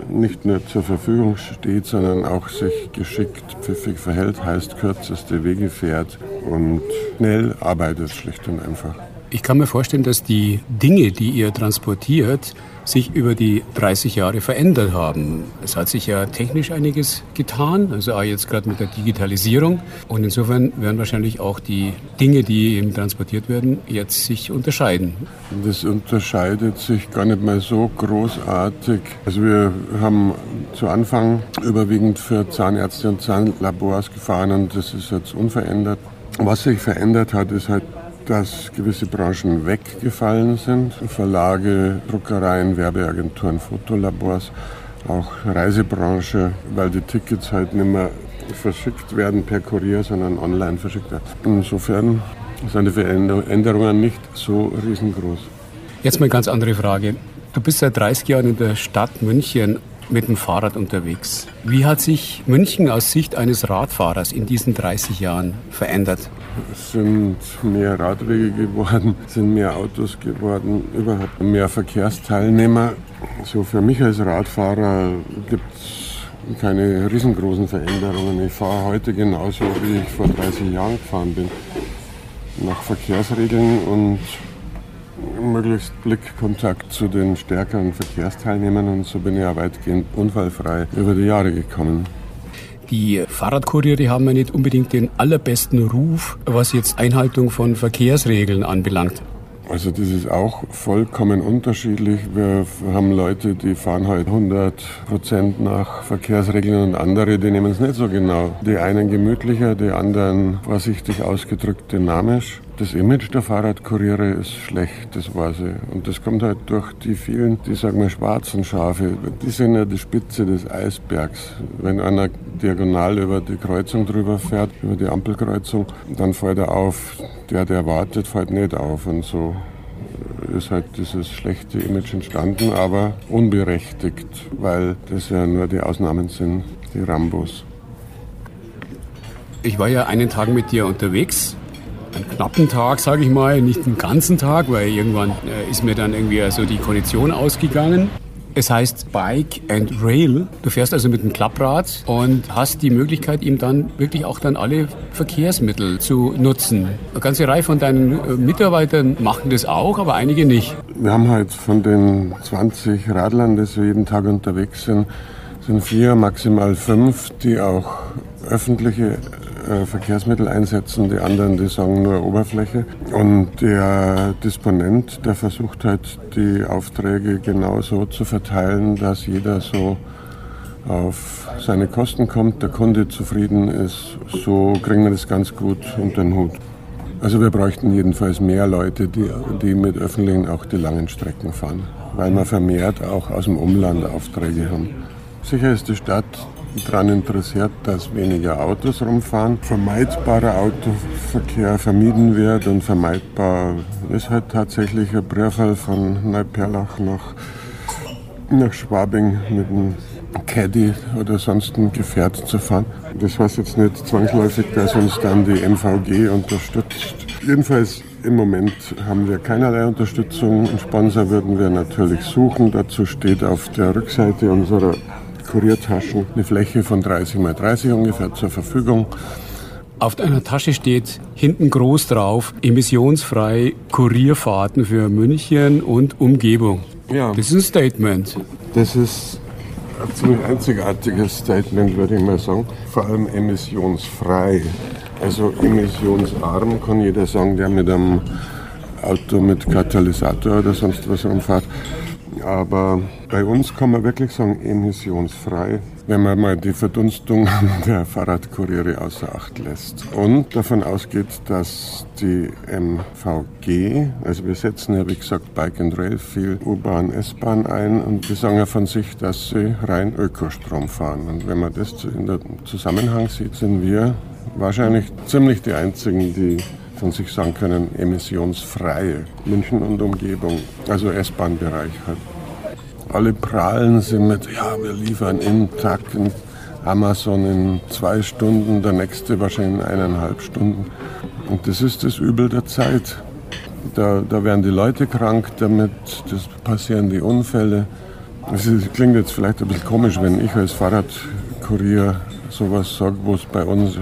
nicht nur zur Verfügung steht, sondern auch sich geschickt pfiffig verhält, heißt kürzeste Wege fährt und schnell arbeitet schlicht und einfach. Ich kann mir vorstellen, dass die Dinge, die ihr transportiert, sich über die 30 Jahre verändert haben. Es hat sich ja technisch einiges getan, also auch jetzt gerade mit der Digitalisierung. Und insofern werden wahrscheinlich auch die Dinge, die eben transportiert werden, jetzt sich unterscheiden. Das unterscheidet sich gar nicht mal so großartig. Also wir haben zu Anfang überwiegend für Zahnärzte und Zahnlabors gefahren und das ist jetzt unverändert. Was sich verändert hat, ist halt dass gewisse Branchen weggefallen sind. Verlage, Druckereien, Werbeagenturen, Fotolabors, auch Reisebranche, weil die Tickets halt nicht mehr verschickt werden per Kurier, sondern online verschickt werden. Insofern sind die Veränderungen nicht so riesengroß. Jetzt mal eine ganz andere Frage. Du bist seit 30 Jahren in der Stadt München mit dem Fahrrad unterwegs. Wie hat sich München aus Sicht eines Radfahrers in diesen 30 Jahren verändert? Es sind mehr Radwege geworden, sind mehr Autos geworden, überhaupt mehr Verkehrsteilnehmer. So für mich als Radfahrer gibt es keine riesengroßen Veränderungen. Ich fahre heute genauso, wie ich vor 30 Jahren gefahren bin. Nach Verkehrsregeln und möglichst Blickkontakt zu den stärkeren Verkehrsteilnehmern und so bin ich ja weitgehend unfallfrei über die Jahre gekommen. Die Fahrradkuriere haben ja nicht unbedingt den allerbesten Ruf, was jetzt Einhaltung von Verkehrsregeln anbelangt. Also das ist auch vollkommen unterschiedlich. Wir haben Leute, die fahren halt 100 Prozent nach Verkehrsregeln und andere, die nehmen es nicht so genau. Die einen gemütlicher, die anderen vorsichtig ausgedrückt dynamisch. Das Image der Fahrradkuriere ist schlecht, das weiß ich. Und das kommt halt durch die vielen, die sagen wir schwarzen Schafe. Die sind ja die Spitze des Eisbergs. Wenn einer diagonal über die Kreuzung drüber fährt, über die Ampelkreuzung, dann fällt er auf. Der, der wartet, fällt nicht auf. Und so ist halt dieses schlechte Image entstanden, aber unberechtigt, weil das ja nur die Ausnahmen sind, die Rambos. Ich war ja einen Tag mit dir unterwegs einen knappen Tag, sage ich mal, nicht einen ganzen Tag, weil irgendwann äh, ist mir dann irgendwie so die Kondition ausgegangen. Es heißt Bike and Rail. Du fährst also mit dem Klapprad und hast die Möglichkeit, ihm dann wirklich auch dann alle Verkehrsmittel zu nutzen. Eine ganze Reihe von deinen äh, Mitarbeitern machen das auch, aber einige nicht. Wir haben halt von den 20 Radlern, die so jeden Tag unterwegs sind, sind vier, maximal fünf, die auch öffentliche äh, Verkehrsmittel einsetzen, die anderen, die sagen nur Oberfläche. Und der Disponent, der versucht halt, die Aufträge genau so zu verteilen, dass jeder so auf seine Kosten kommt, der Kunde zufrieden ist. So kriegen wir das ganz gut unter den Hut. Also wir bräuchten jedenfalls mehr Leute, die, die mit Öffentlichen auch die langen Strecken fahren, weil wir vermehrt auch aus dem Umland Aufträge haben. Sicher ist die Stadt daran interessiert, dass weniger Autos rumfahren, vermeidbarer Autoverkehr vermieden wird und vermeidbar ist halt tatsächlich ein Brierfall von Neuperlach nach, nach Schwabing mit einem Caddy oder sonst ein Gefährt zu fahren. Das heißt jetzt nicht zwangsläufig, dass uns dann die MVG unterstützt. Jedenfalls im Moment haben wir keinerlei Unterstützung. Einen Sponsor würden wir natürlich suchen. Dazu steht auf der Rückseite unserer Kuriertaschen eine Fläche von 30 mal 30 ungefähr zur Verfügung. Auf deiner Tasche steht hinten groß drauf emissionsfrei Kurierfahrten für München und Umgebung. Ja. Das ist ein Statement. Das ist ein ziemlich einzigartiges Statement, würde ich mal sagen. Vor allem emissionsfrei. Also emissionsarm kann jeder sagen, der mit einem Auto mit Katalysator oder sonst was rumfährt. Aber bei uns kann man wirklich sagen, emissionsfrei. wenn man mal die Verdunstung der Fahrradkuriere außer Acht lässt und davon ausgeht, dass die MVG, also wir setzen ja wie gesagt Bike and Rail viel U-Bahn, S-Bahn ein und die sagen ja von sich, dass sie rein Ökostrom fahren. Und wenn man das in der Zusammenhang sieht, sind wir wahrscheinlich ziemlich die einzigen, die von sich sagen können, emissionsfreie München und Umgebung, also S-Bahn-Bereich hat. Alle prahlen sie mit, ja, wir liefern Tag in Amazon in zwei Stunden, der nächste wahrscheinlich in eineinhalb Stunden. Und das ist das Übel der Zeit. Da, da werden die Leute krank damit, das passieren die Unfälle. Es klingt jetzt vielleicht ein bisschen komisch, wenn ich als Fahrradkurier sowas sage, wo es bei uns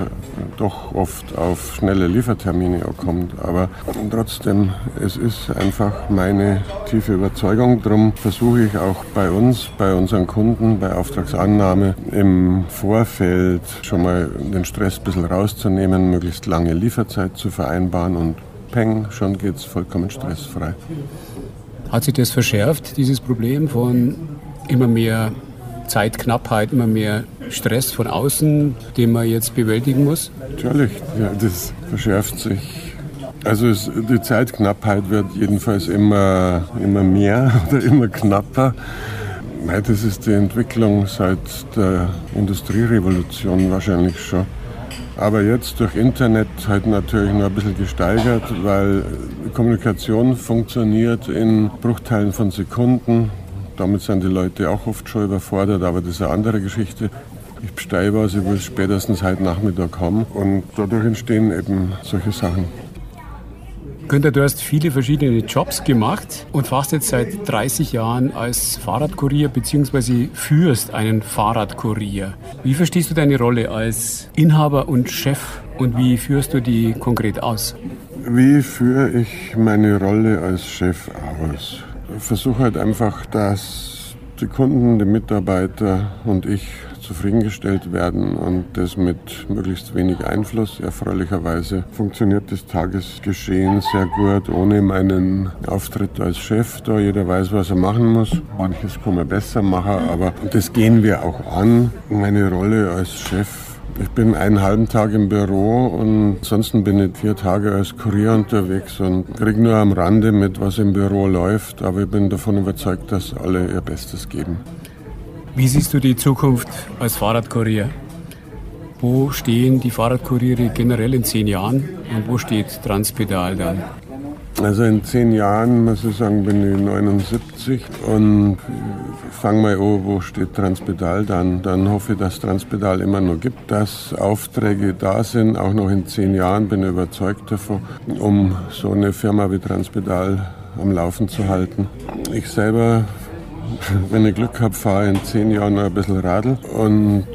doch oft auf schnelle Liefertermine kommt. Aber trotzdem, es ist einfach meine tiefe Überzeugung. Darum versuche ich auch bei uns, bei unseren Kunden, bei Auftragsannahme im Vorfeld schon mal den Stress ein bisschen rauszunehmen, möglichst lange Lieferzeit zu vereinbaren und peng, schon geht es vollkommen stressfrei. Hat sich das verschärft, dieses Problem von immer mehr Zeitknappheit, immer mehr Stress von außen, den man jetzt bewältigen muss? Natürlich, ja, das verschärft sich. Also es, die Zeitknappheit wird jedenfalls immer, immer mehr oder immer knapper. Das ist die Entwicklung seit der Industrierevolution wahrscheinlich schon. Aber jetzt durch Internet halt natürlich noch ein bisschen gesteigert, weil Kommunikation funktioniert in Bruchteilen von Sekunden. Damit sind die Leute auch oft schon überfordert, aber das ist eine andere Geschichte. Ich bestelle was, ich will es spätestens heute Nachmittag haben und dadurch entstehen eben solche Sachen. Günther, du hast viele verschiedene Jobs gemacht und fährst jetzt seit 30 Jahren als Fahrradkurier bzw. führst einen Fahrradkurier. Wie verstehst du deine Rolle als Inhaber und Chef und wie führst du die konkret aus? Wie führe ich meine Rolle als Chef aus? versuche halt einfach, dass die Kunden, die Mitarbeiter und ich zufriedengestellt werden und das mit möglichst wenig Einfluss. Erfreulicherweise funktioniert das Tagesgeschehen sehr gut ohne meinen Auftritt als Chef. Da jeder weiß, was er machen muss. Manches kann man besser machen, aber das gehen wir auch an. Meine Rolle als Chef ich bin einen halben Tag im Büro und ansonsten bin ich vier Tage als Kurier unterwegs und kriege nur am Rande mit, was im Büro läuft. Aber ich bin davon überzeugt, dass alle ihr Bestes geben. Wie siehst du die Zukunft als Fahrradkurier? Wo stehen die Fahrradkuriere generell in zehn Jahren und wo steht Transpedal dann? Also in zehn Jahren, muss ich sagen, bin ich 79 und fange mal an, wo steht Transpedal dann. Dann hoffe ich, dass Transpedal immer noch gibt, dass Aufträge da sind. Auch noch in zehn Jahren bin ich überzeugt davon, um so eine Firma wie Transpedal am Laufen zu halten. Ich selber, wenn ich Glück habe, fahre in zehn Jahren noch ein bisschen Radl und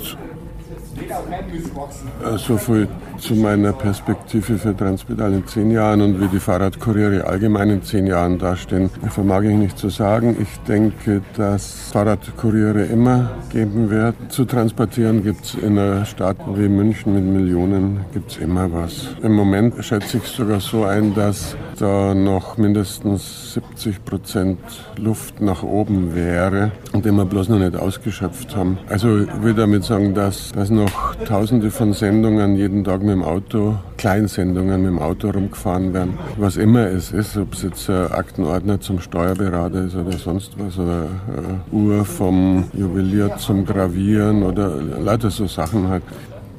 so viel zu meiner Perspektive für Transpedal in zehn Jahren und wie die Fahrradkuriere allgemein in zehn Jahren dastehen, vermag ich nicht zu sagen. Ich denke, dass Fahrradkuriere immer geben wird. Zu transportieren gibt es in einer Stadt wie München mit Millionen gibt's immer was. Im Moment schätze ich sogar so ein, dass da noch mindestens 70 Prozent Luft nach oben wäre und den wir bloß noch nicht ausgeschöpft haben. Also ich will damit sagen, dass, dass noch tausende von Sendungen jeden Tag mit mit dem Auto, Kleinsendungen mit dem Auto rumgefahren werden. Was immer es ist, ob es jetzt ein Aktenordner zum Steuerberater ist oder sonst was, oder eine Uhr vom Juwelier zum Gravieren oder lauter so Sachen halt.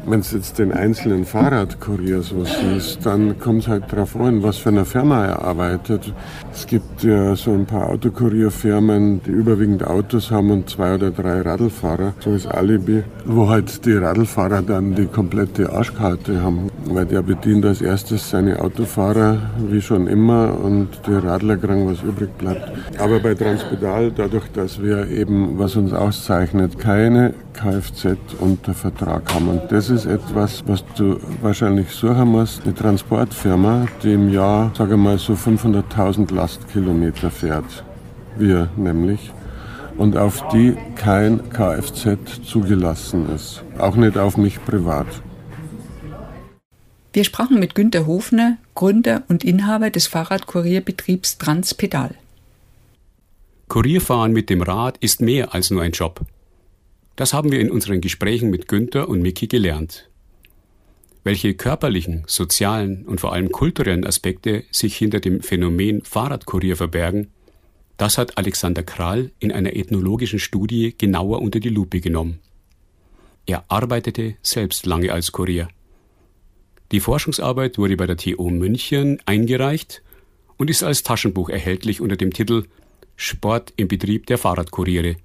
Wenn du jetzt den einzelnen Fahrradkurier so siehst, dann kommt es halt darauf an, was für eine Firma er arbeitet. Es gibt ja so ein paar Autokurierfirmen, die überwiegend Autos haben und zwei oder drei Radlfahrer, so ist Alibi, wo halt die Radlfahrer dann die komplette Arschkarte haben, weil der bedient als erstes seine Autofahrer wie schon immer und die Radler kriegen, was übrig bleibt. Aber bei Transpedal, dadurch, dass wir eben, was uns auszeichnet, keine Kfz unter Vertrag haben und das ist etwas, was du wahrscheinlich suchen musst. Eine Transportfirma, die im Jahr, sage mal, so 500.000 Lastkilometer fährt. Wir nämlich. Und auf die kein Kfz zugelassen ist. Auch nicht auf mich privat. Wir sprachen mit Günter Hofner, Gründer und Inhaber des Fahrradkurierbetriebs Transpedal. Kurierfahren mit dem Rad ist mehr als nur ein Job. Das haben wir in unseren Gesprächen mit Günther und Miki gelernt. Welche körperlichen, sozialen und vor allem kulturellen Aspekte sich hinter dem Phänomen Fahrradkurier verbergen, das hat Alexander Kral in einer ethnologischen Studie genauer unter die Lupe genommen. Er arbeitete selbst lange als Kurier. Die Forschungsarbeit wurde bei der TU München eingereicht und ist als Taschenbuch erhältlich unter dem Titel Sport im Betrieb der Fahrradkuriere.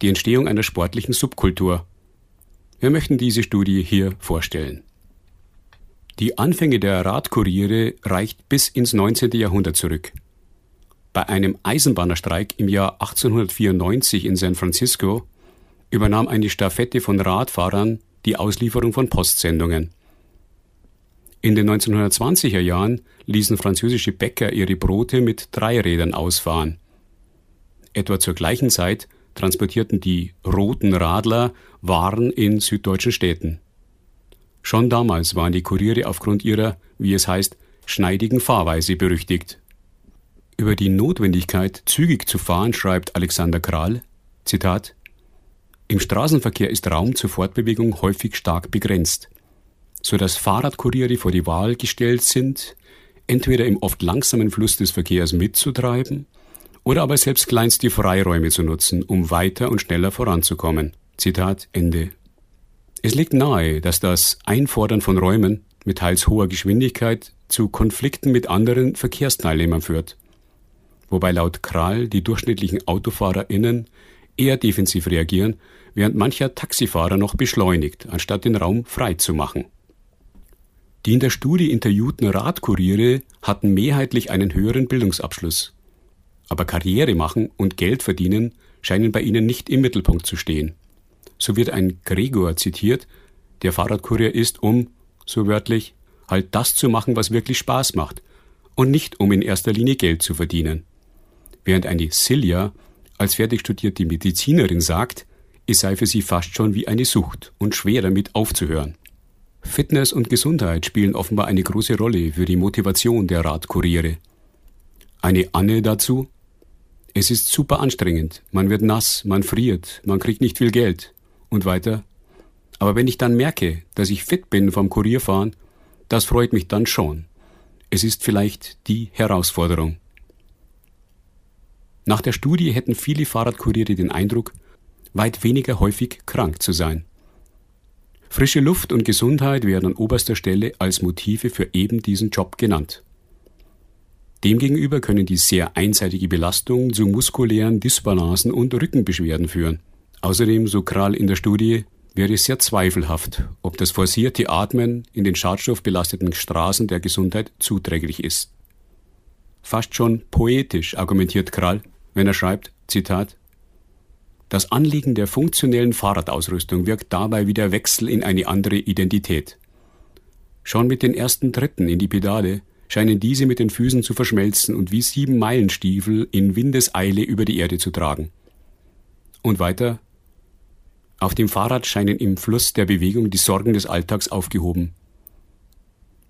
Die Entstehung einer sportlichen Subkultur. Wir möchten diese Studie hier vorstellen. Die Anfänge der Radkuriere reicht bis ins 19. Jahrhundert zurück. Bei einem Eisenbahnerstreik im Jahr 1894 in San Francisco übernahm eine Staffette von Radfahrern die Auslieferung von Postsendungen. In den 1920er Jahren ließen französische Bäcker ihre Brote mit Dreirädern ausfahren. Etwa zur gleichen Zeit transportierten die Roten Radler Waren in süddeutschen Städten. Schon damals waren die Kuriere aufgrund ihrer, wie es heißt, schneidigen Fahrweise berüchtigt. Über die Notwendigkeit, zügig zu fahren, schreibt Alexander Kral, Zitat, Im Straßenverkehr ist Raum zur Fortbewegung häufig stark begrenzt, so dass Fahrradkuriere vor die Wahl gestellt sind, entweder im oft langsamen Fluss des Verkehrs mitzutreiben oder aber selbst kleinste Freiräume zu nutzen, um weiter und schneller voranzukommen. Zitat Ende. Es liegt nahe, dass das Einfordern von Räumen mit teils hoher Geschwindigkeit zu Konflikten mit anderen Verkehrsteilnehmern führt wobei laut Kral die durchschnittlichen AutofahrerInnen eher defensiv reagieren, während mancher Taxifahrer noch beschleunigt, anstatt den Raum frei zu machen. Die in der Studie interviewten Radkuriere hatten mehrheitlich einen höheren Bildungsabschluss. Aber Karriere machen und Geld verdienen scheinen bei ihnen nicht im Mittelpunkt zu stehen. So wird ein Gregor zitiert, der Fahrradkurier ist, um, so wörtlich, halt das zu machen, was wirklich Spaß macht, und nicht um in erster Linie Geld zu verdienen während eine Silja als fertig studierte Medizinerin sagt, es sei für sie fast schon wie eine Sucht und schwer damit aufzuhören. Fitness und Gesundheit spielen offenbar eine große Rolle für die Motivation der Radkuriere. Eine Anne dazu? Es ist super anstrengend, man wird nass, man friert, man kriegt nicht viel Geld und weiter. Aber wenn ich dann merke, dass ich fit bin vom Kurierfahren, das freut mich dann schon. Es ist vielleicht die Herausforderung. Nach der Studie hätten viele Fahrradkuriere den Eindruck, weit weniger häufig krank zu sein. Frische Luft und Gesundheit werden an oberster Stelle als Motive für eben diesen Job genannt. Demgegenüber können die sehr einseitige Belastung zu muskulären Dysbalancen und Rückenbeschwerden führen. Außerdem, so Kral in der Studie, wäre es sehr zweifelhaft, ob das forcierte Atmen in den schadstoffbelasteten Straßen der Gesundheit zuträglich ist. Fast schon poetisch argumentiert Kral, wenn er schreibt, Zitat, das Anliegen der funktionellen Fahrradausrüstung wirkt dabei wie der Wechsel in eine andere Identität. Schon mit den ersten Tritten in die Pedale scheinen diese mit den Füßen zu verschmelzen und wie sieben Meilenstiefel in Windeseile über die Erde zu tragen. Und weiter, auf dem Fahrrad scheinen im Fluss der Bewegung die Sorgen des Alltags aufgehoben.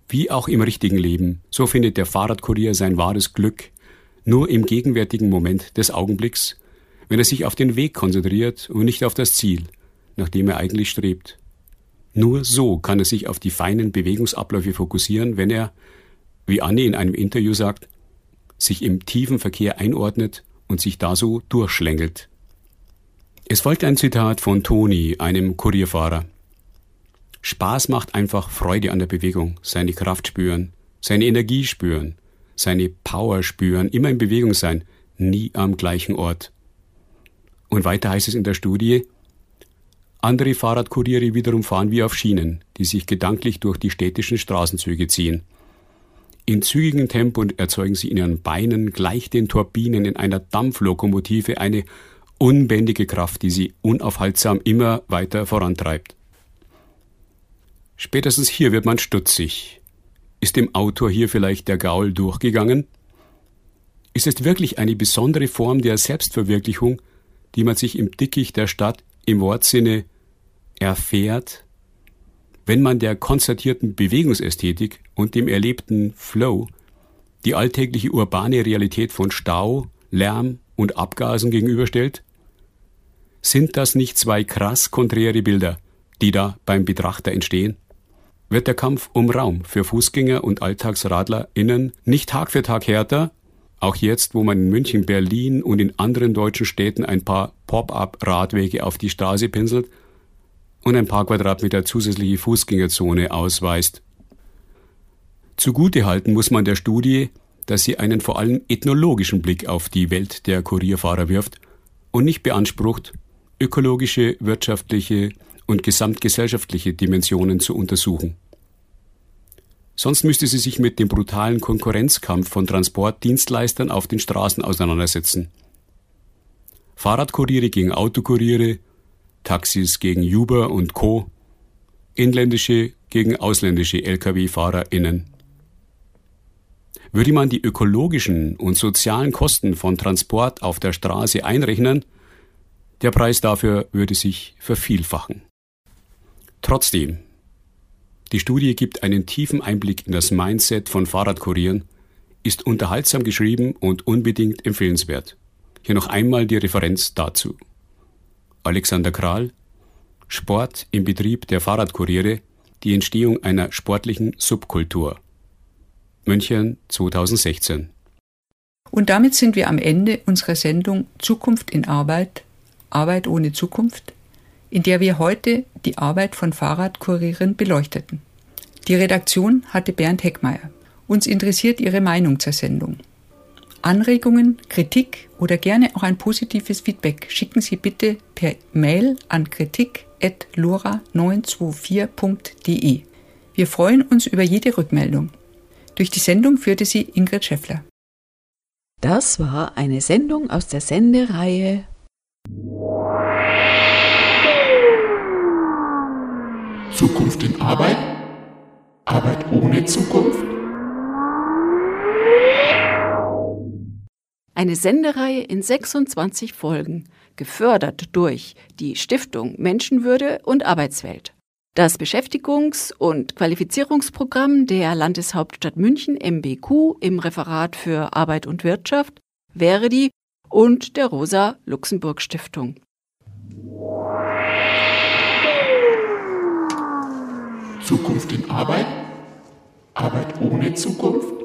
Wie auch im richtigen Leben, so findet der Fahrradkurier sein wahres Glück nur im gegenwärtigen Moment des Augenblicks, wenn er sich auf den Weg konzentriert und nicht auf das Ziel, nach dem er eigentlich strebt. Nur so kann er sich auf die feinen Bewegungsabläufe fokussieren, wenn er, wie Anne in einem Interview sagt, sich im tiefen Verkehr einordnet und sich da so durchschlängelt. Es folgt ein Zitat von Toni, einem Kurierfahrer. Spaß macht einfach Freude an der Bewegung, seine Kraft spüren, seine Energie spüren, seine Power spüren, immer in Bewegung sein, nie am gleichen Ort. Und weiter heißt es in der Studie, andere Fahrradkuriere wiederum fahren wie auf Schienen, die sich gedanklich durch die städtischen Straßenzüge ziehen. In zügigem Tempo erzeugen sie in ihren Beinen gleich den Turbinen in einer Dampflokomotive eine unbändige Kraft, die sie unaufhaltsam immer weiter vorantreibt. Spätestens hier wird man stutzig, ist dem Autor hier vielleicht der Gaul durchgegangen? Ist es wirklich eine besondere Form der Selbstverwirklichung, die man sich im Dickicht der Stadt im Wortsinne erfährt, wenn man der konstatierten Bewegungsästhetik und dem erlebten Flow die alltägliche urbane Realität von Stau, Lärm und Abgasen gegenüberstellt? Sind das nicht zwei krass konträre Bilder, die da beim Betrachter entstehen? Wird der Kampf um Raum für Fußgänger und AlltagsradlerInnen nicht Tag für Tag härter? Auch jetzt, wo man in München, Berlin und in anderen deutschen Städten ein paar Pop-up-Radwege auf die Straße pinselt und ein paar Quadratmeter zusätzliche Fußgängerzone ausweist. Zugutehalten muss man der Studie, dass sie einen vor allem ethnologischen Blick auf die Welt der Kurierfahrer wirft und nicht beansprucht, ökologische, wirtschaftliche und gesamtgesellschaftliche Dimensionen zu untersuchen. Sonst müsste sie sich mit dem brutalen Konkurrenzkampf von Transportdienstleistern auf den Straßen auseinandersetzen. Fahrradkuriere gegen Autokuriere, Taxis gegen Uber und Co., inländische gegen ausländische Lkw-FahrerInnen. Würde man die ökologischen und sozialen Kosten von Transport auf der Straße einrechnen, der Preis dafür würde sich vervielfachen. Trotzdem, die Studie gibt einen tiefen Einblick in das Mindset von Fahrradkurieren, ist unterhaltsam geschrieben und unbedingt empfehlenswert. Hier noch einmal die Referenz dazu. Alexander Kral Sport im Betrieb der Fahrradkuriere, die Entstehung einer sportlichen Subkultur. München 2016. Und damit sind wir am Ende unserer Sendung Zukunft in Arbeit, Arbeit ohne Zukunft, in der wir heute die Arbeit von Fahrradkurieren beleuchteten. Die Redaktion hatte Bernd Heckmeier. Uns interessiert Ihre Meinung zur Sendung. Anregungen, Kritik oder gerne auch ein positives Feedback schicken Sie bitte per Mail an kritik.lora924.de. Wir freuen uns über jede Rückmeldung. Durch die Sendung führte sie Ingrid Scheffler. Das war eine Sendung aus der Sendereihe Zukunft in Arbeit? Arbeit ohne Zukunft? Eine Sendereihe in 26 Folgen, gefördert durch die Stiftung Menschenwürde und Arbeitswelt. Das Beschäftigungs- und Qualifizierungsprogramm der Landeshauptstadt München MBQ im Referat für Arbeit und Wirtschaft, Verdi und der Rosa Luxemburg Stiftung. Zukunft in Arbeit? Arbeit ohne Zukunft?